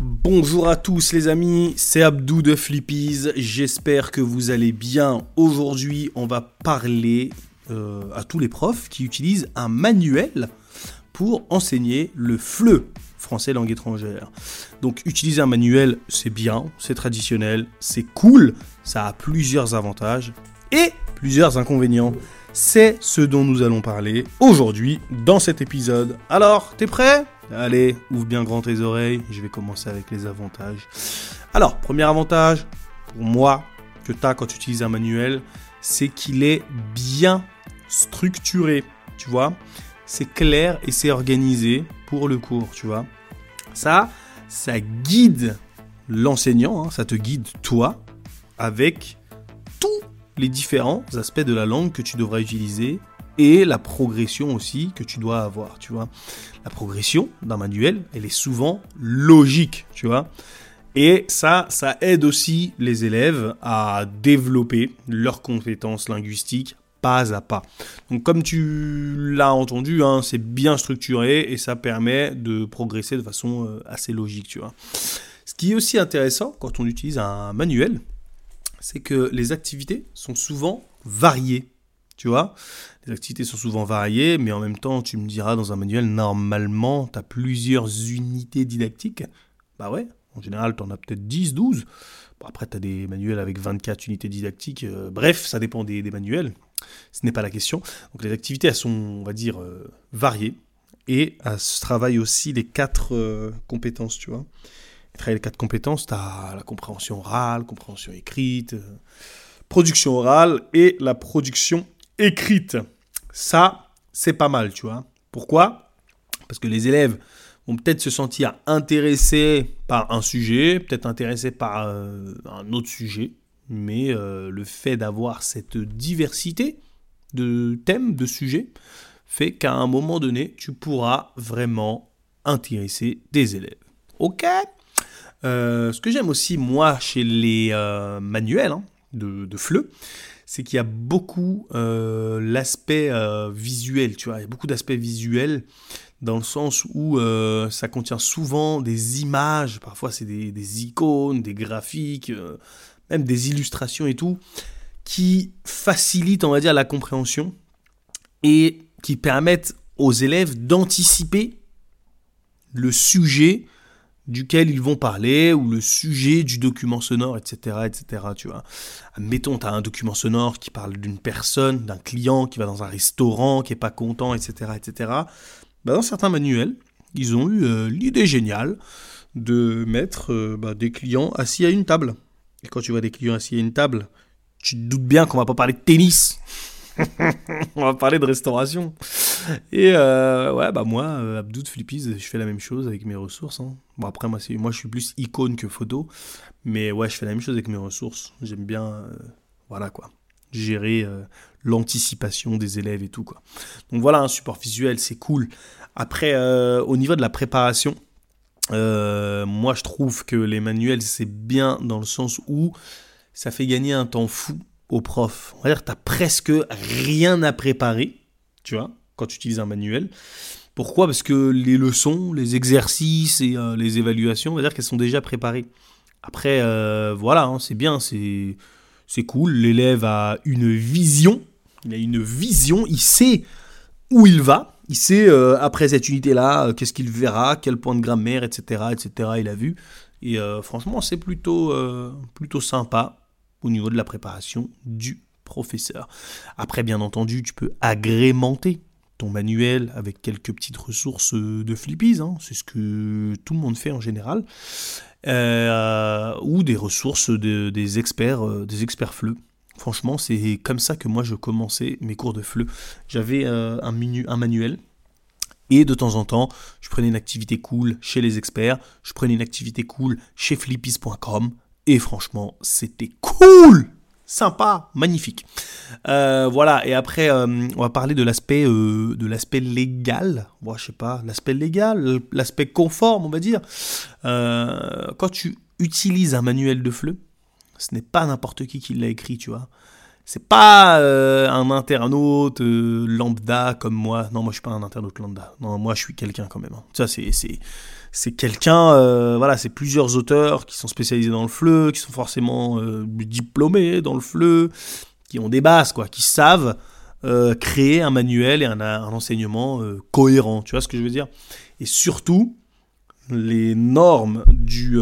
Bonjour à tous les amis, c'est Abdou de Flippies, j'espère que vous allez bien. Aujourd'hui on va parler euh, à tous les profs qui utilisent un manuel pour enseigner le FLE, français langue étrangère. Donc utiliser un manuel c'est bien, c'est traditionnel, c'est cool, ça a plusieurs avantages et plusieurs inconvénients. C'est ce dont nous allons parler aujourd'hui dans cet épisode. Alors, t'es prêt? Allez, ouvre bien grand tes oreilles, je vais commencer avec les avantages. Alors, premier avantage, pour moi, que tu as quand tu utilises un manuel, c'est qu'il est bien structuré, tu vois. C'est clair et c'est organisé pour le cours, tu vois. Ça, ça guide l'enseignant, hein, ça te guide toi avec tous les différents aspects de la langue que tu devras utiliser et la progression aussi que tu dois avoir, tu vois. La progression d'un manuel, elle est souvent logique, tu vois. Et ça, ça aide aussi les élèves à développer leurs compétences linguistiques pas à pas. Donc comme tu l'as entendu, hein, c'est bien structuré et ça permet de progresser de façon euh, assez logique, tu vois. Ce qui est aussi intéressant quand on utilise un manuel, c'est que les activités sont souvent variées. Tu vois, les activités sont souvent variées, mais en même temps, tu me diras dans un manuel, normalement, tu as plusieurs unités didactiques. Bah ouais, en général, tu en as peut-être 10, 12. après, tu as des manuels avec 24 unités didactiques. Euh, bref, ça dépend des, manuels. Ce n'est pas la question. Donc les activités, elles sont, on va dire, euh, variées. Et elles travaillent aussi les quatre euh, compétences, tu vois. Travailler les quatre compétences, tu as la compréhension orale, compréhension écrite, production orale et la production écrite. Ça, c'est pas mal, tu vois. Pourquoi? Parce que les élèves vont peut-être se sentir intéressés par un sujet, peut-être intéressés par euh, un autre sujet, mais euh, le fait d'avoir cette diversité de thèmes, de sujets, fait qu'à un moment donné, tu pourras vraiment intéresser des élèves. Ok? Euh, Ce que j'aime aussi, moi, chez les manuels hein, de, de FLE, c'est qu'il y a beaucoup euh, l'aspect euh, visuel, tu vois, il y a beaucoup d'aspects visuels dans le sens où euh, ça contient souvent des images, parfois c'est des, icônes, des graphiques, même des illustrations et tout, qui facilitent, on va dire, la compréhension et qui permettent aux élèves d'anticiper le sujet duquel ils vont parler, ou le sujet du document sonore, etc. etc. tu vois. Admettons, tu as un document sonore qui parle d'une personne, d'un client qui va dans un restaurant, qui est pas content, etc. etc. Bah, dans certains manuels, ils ont eu euh, l'idée géniale de mettre euh, bah, des clients assis à une table. Et quand tu vois des clients assis à une table, tu te doutes bien qu'on va pas parler de tennis. on va parler de restauration. Et euh, ouais, bah moi, euh, Abdou de Flippies, je fais la même chose avec mes ressources. Hein. Bon, après, moi, moi, je suis plus icône que photo. Mais ouais, je fais la même chose avec mes ressources. J'aime bien, euh, voilà quoi, gérer l'anticipation des élèves et tout quoi. Donc voilà, un support visuel, c'est cool. Après, au niveau de la préparation, moi, je trouve que les manuels, c'est bien dans le sens où ça fait gagner un temps fou au prof. On va dire que tu n'as presque rien à préparer, tu vois, quand tu utilises un manuel. Pourquoi? Parce que les leçons, les exercices et euh, les évaluations, on va dire qu'elles sont déjà préparées. Après, euh, voilà, hein, c'est bien, c'est, c'est cool. L'élève a une vision, il a une vision, il sait où il va, il sait euh, après cette unité-là, qu'est-ce qu'il verra, quel point de grammaire, etc., etc., il a vu. Et franchement, c'est plutôt, plutôt sympa au niveau de la préparation du professeur. Après, bien entendu, tu peux agrémenter ton manuel avec quelques petites ressources de flippies, hein. c'est ce que tout le monde fait en général, euh, ou des ressources de, des experts, euh, des experts FLE. Franchement, c'est comme ça que moi je commençais mes cours de FLE. J'avais euh, un, un manuel et de temps en temps, je prenais une activité cool chez les experts, je prenais une activité cool chez flippies.com, et franchement, c'était cool Sympa, magnifique. Euh, voilà, et après, euh, on va parler de l'aspect euh, de l'aspect légal. Moi, je sais pas, l'aspect légal, l'aspect conforme, on va dire. quand tu utilises un manuel de FLE, ce n'est pas n'importe qui qui l'a écrit, tu vois. C'est pas un internaute lambda comme moi. Non, moi je suis pas un internaute lambda. Non, moi je suis quelqu'un quand même. Hein. Ça c'est c'est quelqu'un, euh, voilà, c'est plusieurs auteurs qui sont spécialisés dans le FLE, qui sont forcément euh, diplômés dans le FLE, qui ont des bases, quoi, qui savent euh, créer un manuel et un enseignement cohérent. Tu vois ce que je veux dire? Et surtout, les normes du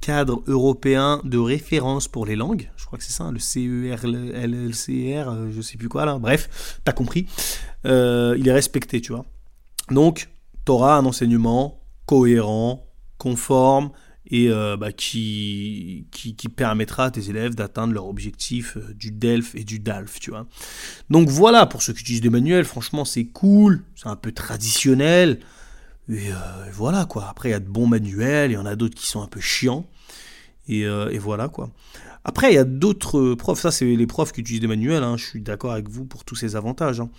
cadre européen de référence pour les langues, je crois que c'est ça, le CER, le LCR, je sais plus quoi là, bref, t'as compris, il est respecté, tu vois. Donc, tu auras un enseignement cohérent, conforme et euh, bah, qui, qui, permettra à tes élèves d'atteindre leur objectif euh, du DELF et du DALF, tu vois. Donc voilà, pour ceux qui utilisent des manuels, franchement c'est cool, c'est un peu traditionnel, et, euh, voilà quoi. Après il y a de bons manuels, il y en a d'autres qui sont un peu chiants, et, voilà quoi. Après il y a d'autres profs, ça c'est les profs qui utilisent des manuels, hein. je suis d'accord avec vous pour tous ces avantages. Hein.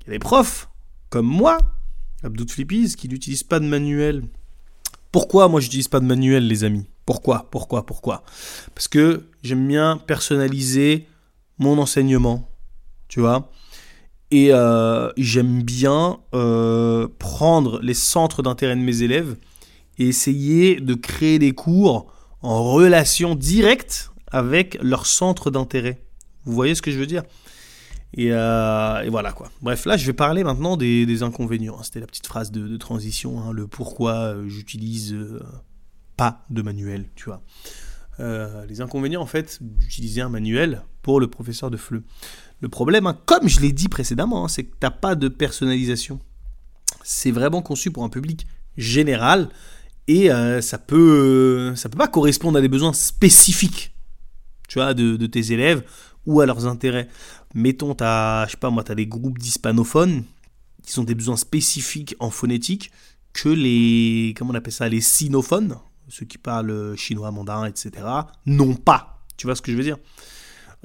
Il y a des profs, comme moi, Abdou Flippies, qui n'utilise pas de manuel. Pourquoi moi je n'utilise pas de manuel, les amis? Pourquoi? Pourquoi? Pourquoi? Parce que j'aime bien personnaliser mon enseignement, tu vois? Et euh, j'aime bien euh, prendre les centres d'intérêt de mes élèves et essayer de créer des cours en relation directe avec leur centre d'intérêt. Vous voyez ce que je veux dire? Euh, et, voilà quoi. Bref, là je vais parler maintenant des, inconvénients. Hein. C'était la petite phrase de, transition, hein, le pourquoi j'utilise pas de manuel, tu vois. Les inconvénients en fait d'utiliser un manuel pour le professeur de FLE. Le problème, hein, comme je l'ai dit précédemment, c'est que tu n'as pas de personnalisation. C'est vraiment conçu pour un public général et ça peut ça peut pas correspondre à des besoins spécifiques tu vois de, tes élèves ou à leurs intérêts mettons, tu je des groupes d'hispanophones qui sont des besoins spécifiques en phonétique que les, comment on appelle ça, les sinophones, ceux qui parlent chinois, mandarin, etc., n'ont pas. Tu vois ce que je veux dire?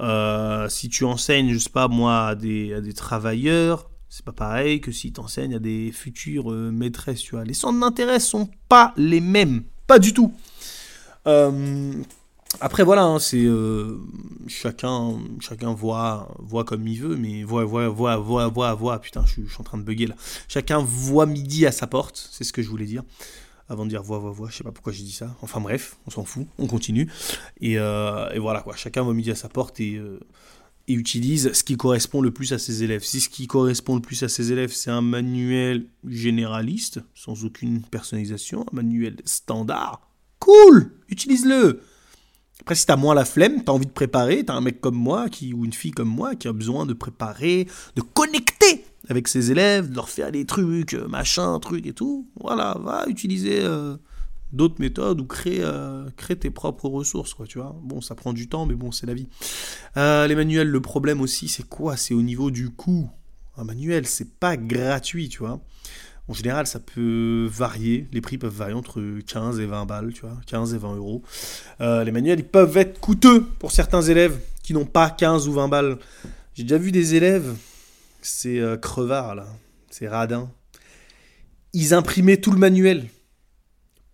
Euh, Si tu enseignes, je sais pas moi, à des, travailleurs, c'est pas pareil que si tu enseignes à des futures euh, maîtresses, tu vois. Les centres d'intérêt sont pas les mêmes, pas du tout. Euh, après voilà, hein, c'est euh, chacun, chacun voit, voit comme il veut, mais voit, voit, voit, voit, voit, voit. Putain, je suis, en train de bugger là. Chacun voit midi à sa porte, c'est ce que je voulais dire. Avant de dire voix, voix, voix, je sais pas pourquoi j'ai dit ça. Enfin bref, on s'en fout, on continue. Et, euh, voilà quoi, chacun voit midi à sa porte euh, et utilise ce qui correspond le plus à ses élèves. Si ce qui correspond le plus à ses élèves, c'est un manuel généraliste, sans aucune personnalisation, un manuel standard, cool, utilise-le. Après, si t'as moins la flemme, t'as envie de préparer, t'as un mec comme moi qui, ou une fille comme moi qui a besoin de préparer, de connecter avec ses élèves, de leur faire des trucs, euh, machin, trucs et tout, voilà, va utiliser euh, d'autres méthodes ou créer, euh, tes propres ressources, quoi, tu vois. Bon, ça prend du temps, mais bon, c'est la vie. les manuels, le problème aussi, c'est quoi? C'est au niveau du coût. Un manuel, c'est pas gratuit, tu vois. En général, ça peut varier. Les prix peuvent varier entre 15 et 20 balles, tu vois, 15 et 20 euros. Euh, les manuels, ils peuvent être coûteux pour certains élèves qui n'ont pas 15 ou 20 balles. J'ai déjà vu des élèves, c'est euh, crevard là, c'est radin. Ils imprimaient tout le manuel.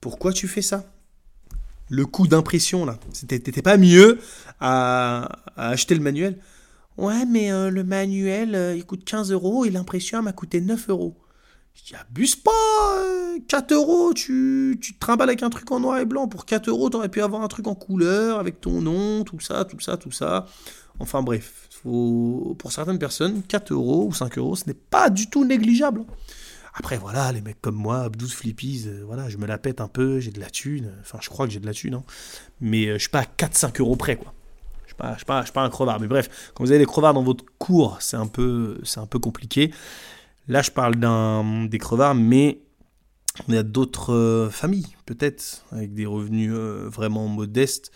Pourquoi tu fais ça? Le coût d'impression là, t'étais pas mieux à, acheter le manuel? Ouais, mais euh, le manuel, il coûte 15 euros et l'impression m'a coûté 9 euros. Je dis, abuse pas, 4 euh, euros, tu, tu te trimbales avec un truc en noir et blanc. Pour 4 euros, t'aurais pu avoir un truc en couleur, avec ton nom, tout ça, tout ça, tout ça. Enfin bref, pour certaines personnes, 4 euros ou 5 euros, ce n'est pas du tout négligeable. Après, voilà, les mecs comme moi, 12 Flippies, euh, voilà, je me la pète un peu, j'ai de la thune. Enfin, je crois que j'ai de la thune, hein. Mais euh, je suis pas à 4-5 euros près, quoi. Je je suis suis pas un crevard. Mais bref, quand vous avez des crevards dans votre cours, c'est un peu, un peu compliqué. Là, je parle d'un, des crevards, mais il y a d'autres euh, familles, peut-être, avec des revenus euh, vraiment modestes,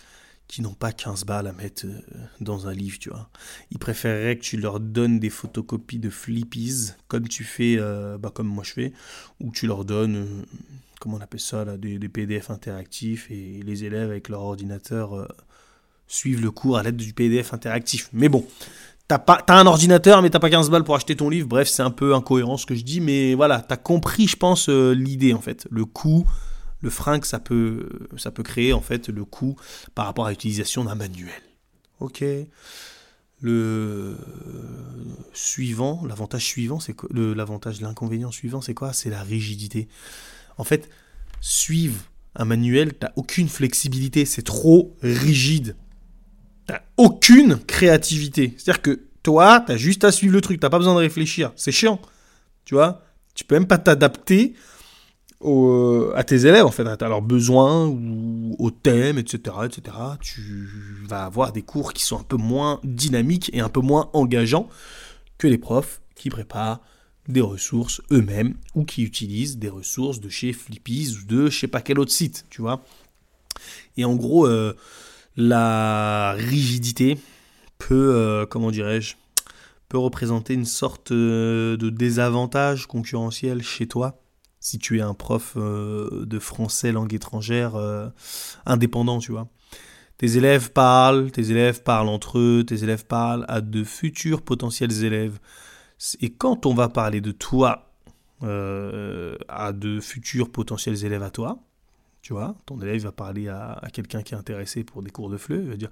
qui n'ont pas 15 balles à mettre euh, dans un livre, tu vois. Ils préféreraient que tu leur donnes des photocopies de flippies, comme tu fais, bah, comme moi je fais, ou que tu leur donnes, comment on appelle ça, là, des, des, PDF interactifs, et les élèves avec leur ordinateur suivent le cours à l'aide du PDF interactif. Mais bon, T'as pas, un ordinateur, mais t'as pas 15 balles pour acheter ton livre. Bref, c'est un peu incohérent ce que je dis, mais voilà, t'as compris, je pense, euh, l'idée en fait. Le coût, le frein que ça peut, ça peut créer en fait, le coût par rapport à l'utilisation d'un manuel. Ok. Le suivant, l'avantage suivant, c'est l'avantage, l'inconvénient suivant, c'est quoi? C'est la rigidité. En fait, suivre un manuel, t'as aucune flexibilité, c'est trop rigide. T'as aucune créativité. C'est-à-dire que toi, t'as juste à suivre le truc, t'as pas besoin de réfléchir. C'est chiant. Tu vois? Tu peux même pas t'adapter à tes élèves, en fait, à leurs besoins ou au thème, etc., etc. Tu vas avoir des cours qui sont un peu moins dynamiques et un peu moins engageants que les profs qui préparent des ressources eux-mêmes ou qui utilisent des ressources de chez Flippies ou de je sais pas quel autre site, tu vois? Et en gros, euh, la rigidité peut, euh, comment dirais-je, peut représenter une sorte euh, de désavantage concurrentiel chez toi si tu es un prof de français langue étrangère indépendant, tu vois. Tes élèves parlent, tes élèves parlent entre eux, tes élèves parlent à de futurs potentiels élèves. Et quand on va parler de toi euh, à de futurs potentiels élèves à toi, tu vois, ton élève va parler à, quelqu'un qui est intéressé pour des cours de fleu, il va dire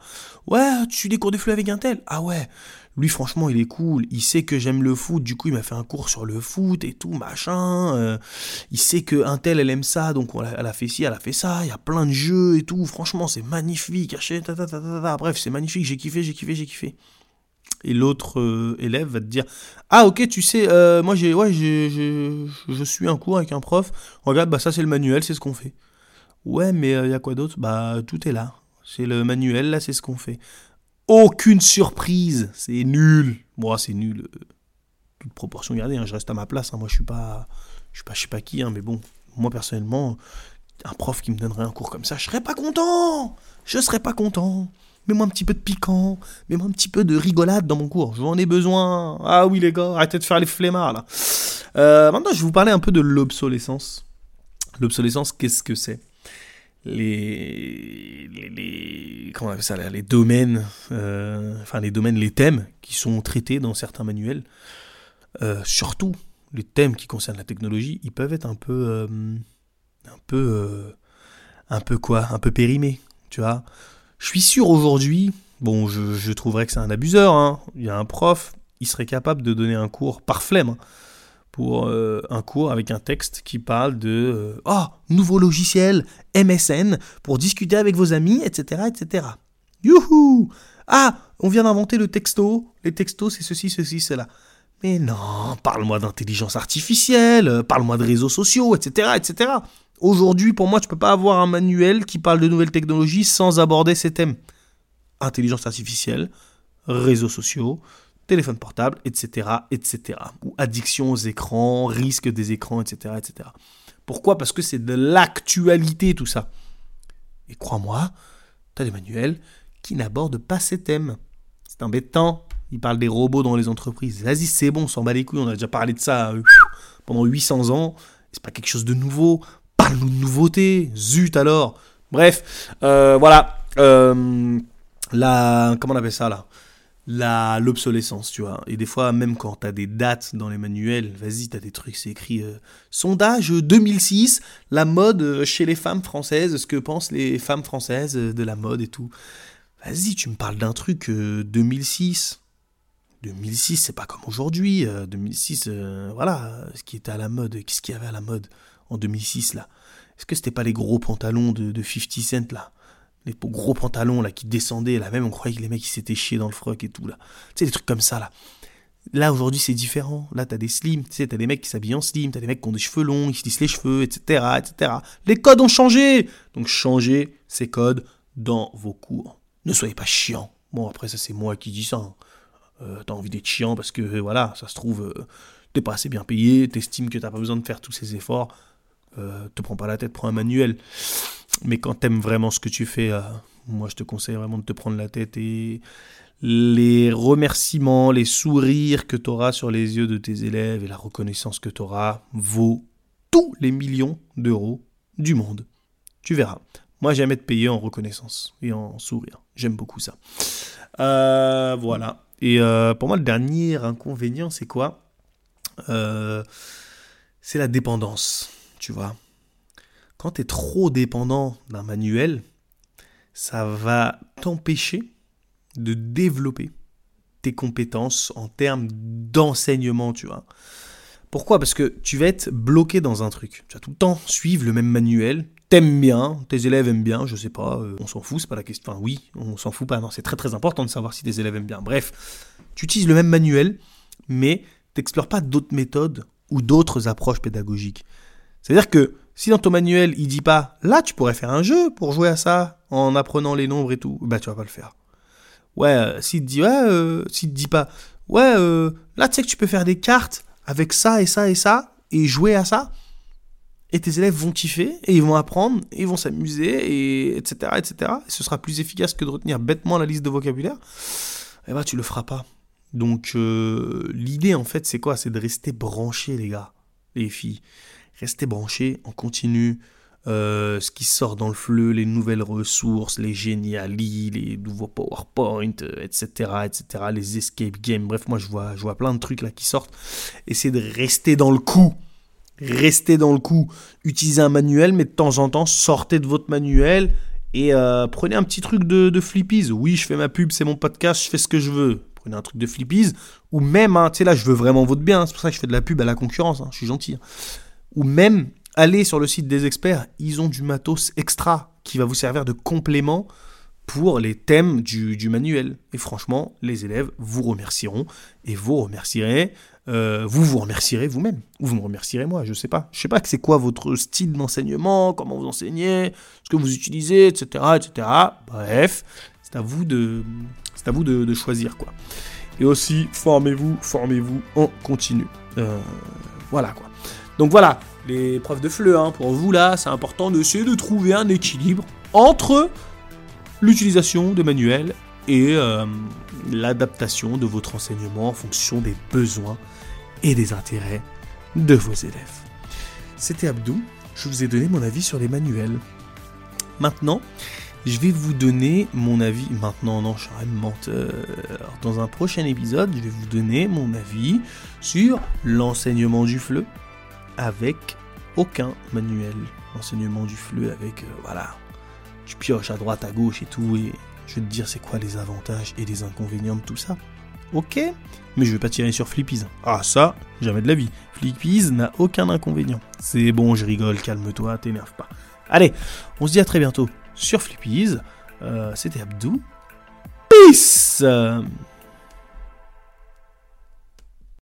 Ouais, tu suis des cours de fleu avec un tel Ah ouais, lui franchement il est cool, il sait que j'aime le foot, du coup il m'a fait un cours sur le foot et tout, machin. Euh, il sait que un tel elle aime ça, donc elle a fait ci, elle a fait ça, il y a plein de jeux et tout, franchement c'est magnifique, bref c'est magnifique, j'ai kiffé, j'ai kiffé, j'ai kiffé. Et l'autre euh, élève va te dire ah ok tu sais euh, moi j'ai ouais je suis un cours avec un prof. Regarde bah ça c'est le manuel c'est ce qu'on fait ouais mais il euh, y a quoi d'autre? Bah tout est là. C'est le manuel là c'est ce qu'on fait. Aucune surprise. C'est nul. Moi c'est nul toute proportion gardée hein, je reste à ma place hein. moi je suis pas je suis pas je sais pas qui hein, mais bon moi personnellement un prof qui me donnerait un cours comme ça je serais pas content. Je serais pas content. Mets-moi un petit peu de piquant, mets-moi un petit peu de rigolade dans mon cours. J'en ai besoin. Ah oui les gars, arrêtez de faire les flemmards là. Euh, maintenant, je vais vous parler un peu de l'obsolescence. L'obsolescence, qu'est-ce que c'est? Les, les, comment ça, les domaines, euh, enfin les domaines, les thèmes qui sont traités dans certains manuels, euh, surtout les thèmes qui concernent la technologie, ils peuvent être un peu, un peu, un peu quoi, un peu périmés, tu vois. Je suis sûr aujourd'hui, bon, je, trouverais que c'est un abuseur, hein. il y a un prof, il serait capable de donner un cours par flemme, hein, pour euh, un cours avec un texte qui parle de « Oh, nouveau logiciel, MSN, pour discuter avec vos amis, etc. etc. » Youhou Ah, on vient d'inventer le texto, les textos c'est ceci, ceci, cela. Mais non, parle-moi d'intelligence artificielle, parle-moi de réseaux sociaux, etc., etc. Aujourd'hui, pour moi, tu peux pas avoir un manuel qui parle de nouvelles technologies sans aborder ces thèmes. Intelligence artificielle, réseaux sociaux, téléphone portable, etc., etc. Ou addiction aux écrans, risque des écrans, etc., etc. Pourquoi? Parce que c'est de l'actualité tout ça. Et crois-moi, tu as des manuels qui n'abordent pas ces thèmes. C'est embêtant. Ils parlent des robots dans les entreprises. Vas-y, c'est bon, on s'en bat les couilles. On a déjà parlé de ça euh, pendant 800 ans. C'est pas quelque chose de nouveau parle-nous de nouveautés, zut alors. Bref, euh, voilà. Euh, la, comment on appelle ça là? L'obsolescence, tu vois. Et des fois, même quand tu as des dates dans les manuels, vas-y, tu as des trucs, c'est écrit euh, sondage 2006, la mode chez les femmes françaises, ce que pensent les femmes françaises de la mode et tout. Vas-y, tu me parles d'un truc 2006. 2006, c'est pas comme aujourd'hui. 2006, voilà, ce qui était à la mode, qu'est-ce qu'il y avait à la mode en 2006 là? Est-ce que c'était pas les gros pantalons de, 50 Cent là? Les gros pantalons là qui descendaient là même on croyait que les mecs ils s'étaient chiés dans le froc et tout là. Tu sais des trucs comme ça là. Là aujourd'hui c'est différent. Là t'as des slims, tu sais t'as des mecs qui s'habillent en slim, t'as des mecs qui ont des cheveux longs, qui se lissent les cheveux, etc., etc. Les codes ont changé. Donc changez ces codes dans vos cours. Ne soyez pas chiants. Bon après ça c'est moi qui dis ça. Hein. Euh, t'as envie d'être chiant parce que voilà ça se trouve euh, t'es pas assez bien payé, t'estimes que t'as pas besoin de faire tous ces efforts euh, te prends pas la tête, prends un manuel. Mais quand t'aimes vraiment ce que tu fais, euh, moi je te conseille vraiment de te prendre la tête et les remerciements, les sourires que tu auras sur les yeux de tes élèves et la reconnaissance que tu auras vaut tous les millions d'euros du monde. Tu verras. Moi j'aime être payé en reconnaissance et en sourire. J'aime beaucoup ça. Euh, voilà. Et pour moi le dernier inconvénient c'est quoi? C'est la dépendance tu vois. Quand tu es trop dépendant d'un manuel, ça va t'empêcher de développer tes compétences en termes d'enseignement, tu vois. Pourquoi? Parce que tu vas être bloqué dans un truc. Tu vas tout le temps suivre le même manuel. T'aimes bien, tes élèves aiment bien, je sais pas, euh, on s'en fout, c'est pas la question. Enfin, oui, on s'en fout pas, non, c'est très très important de savoir si tes élèves aiment bien. Bref, tu utilises le même manuel, mais t'explores pas d'autres méthodes ou d'autres approches pédagogiques. C'est-à-dire que si dans ton manuel il dit pas là tu pourrais faire un jeu pour jouer à ça en apprenant les nombres et tout, bah tu vas pas le faire. Ouais, euh, s'il te dit ouais, euh, te dit pas ouais euh, là tu sais que tu peux faire des cartes avec ça et ça et ça et jouer à ça et tes élèves vont kiffer et ils vont apprendre et ils vont s'amuser et etc etc et ce sera plus efficace que de retenir bêtement la liste de vocabulaire. Et bah tu le feras pas. Donc l'idée en fait c'est quoi? C'est de rester branché les gars, les filles restez branchés en continu. Euh, ce qui sort dans le fleu, les nouvelles ressources, les génialis, les nouveaux PowerPoint, etc., euh, etc., les escape games. Bref, moi je vois, je vois plein de trucs là qui sortent. Essayez de rester dans le coup. Restez dans le coup. Utilisez un manuel, mais de temps en temps, sortez de votre manuel et euh, prenez un petit truc de, de flippies. Oui, je fais ma pub, c'est mon podcast, je fais ce que je veux. Prenez un truc de flippies. Ou même, hein, tu sais, là, je veux vraiment votre bien. C'est pour ça que je fais de la pub à la concurrence. Hein, je suis gentil. Ou même aller sur le site des experts, ils ont du matos extra qui va vous servir de complément pour les thèmes du, manuel. Et franchement, les élèves vous remercieront et vous remercierez, euh, vous vous remercierez vous-même, ou vous me remercierez moi, je sais pas. Je sais pas que c'est quoi votre style d'enseignement, comment vous enseignez, ce que vous utilisez, etc., etc. Bref, c'est à vous de, c'est à vous de, choisir quoi. Et aussi, formez-vous, formez-vous en continu. Euh, voilà quoi. Donc voilà, les preuves de fleu, hein, pour vous là, c'est important d'essayer de trouver un équilibre entre l'utilisation de manuels et euh, l'adaptation de votre enseignement en fonction des besoins et des intérêts de vos élèves. C'était Abdou, je vous ai donné mon avis sur les manuels. Maintenant, je vais vous donner mon avis. Maintenant, non, je suis un menteur. Dans un prochain épisode, je vais vous donner mon avis sur l'enseignement du fleu, avec aucun manuel enseignement du flux avec euh, voilà tu pioches à droite à gauche et tout et je vais te dire c'est quoi les avantages et les inconvénients de tout ça. Ok mais je vais pas tirer sur Flippies. Ah ça jamais de la vie. Flippies n'a aucun inconvénient. C'est bon je rigole calme-toi t'énerve pas. Allez on se dit à très bientôt sur Flippies. Euh, c'était Abdou. Peace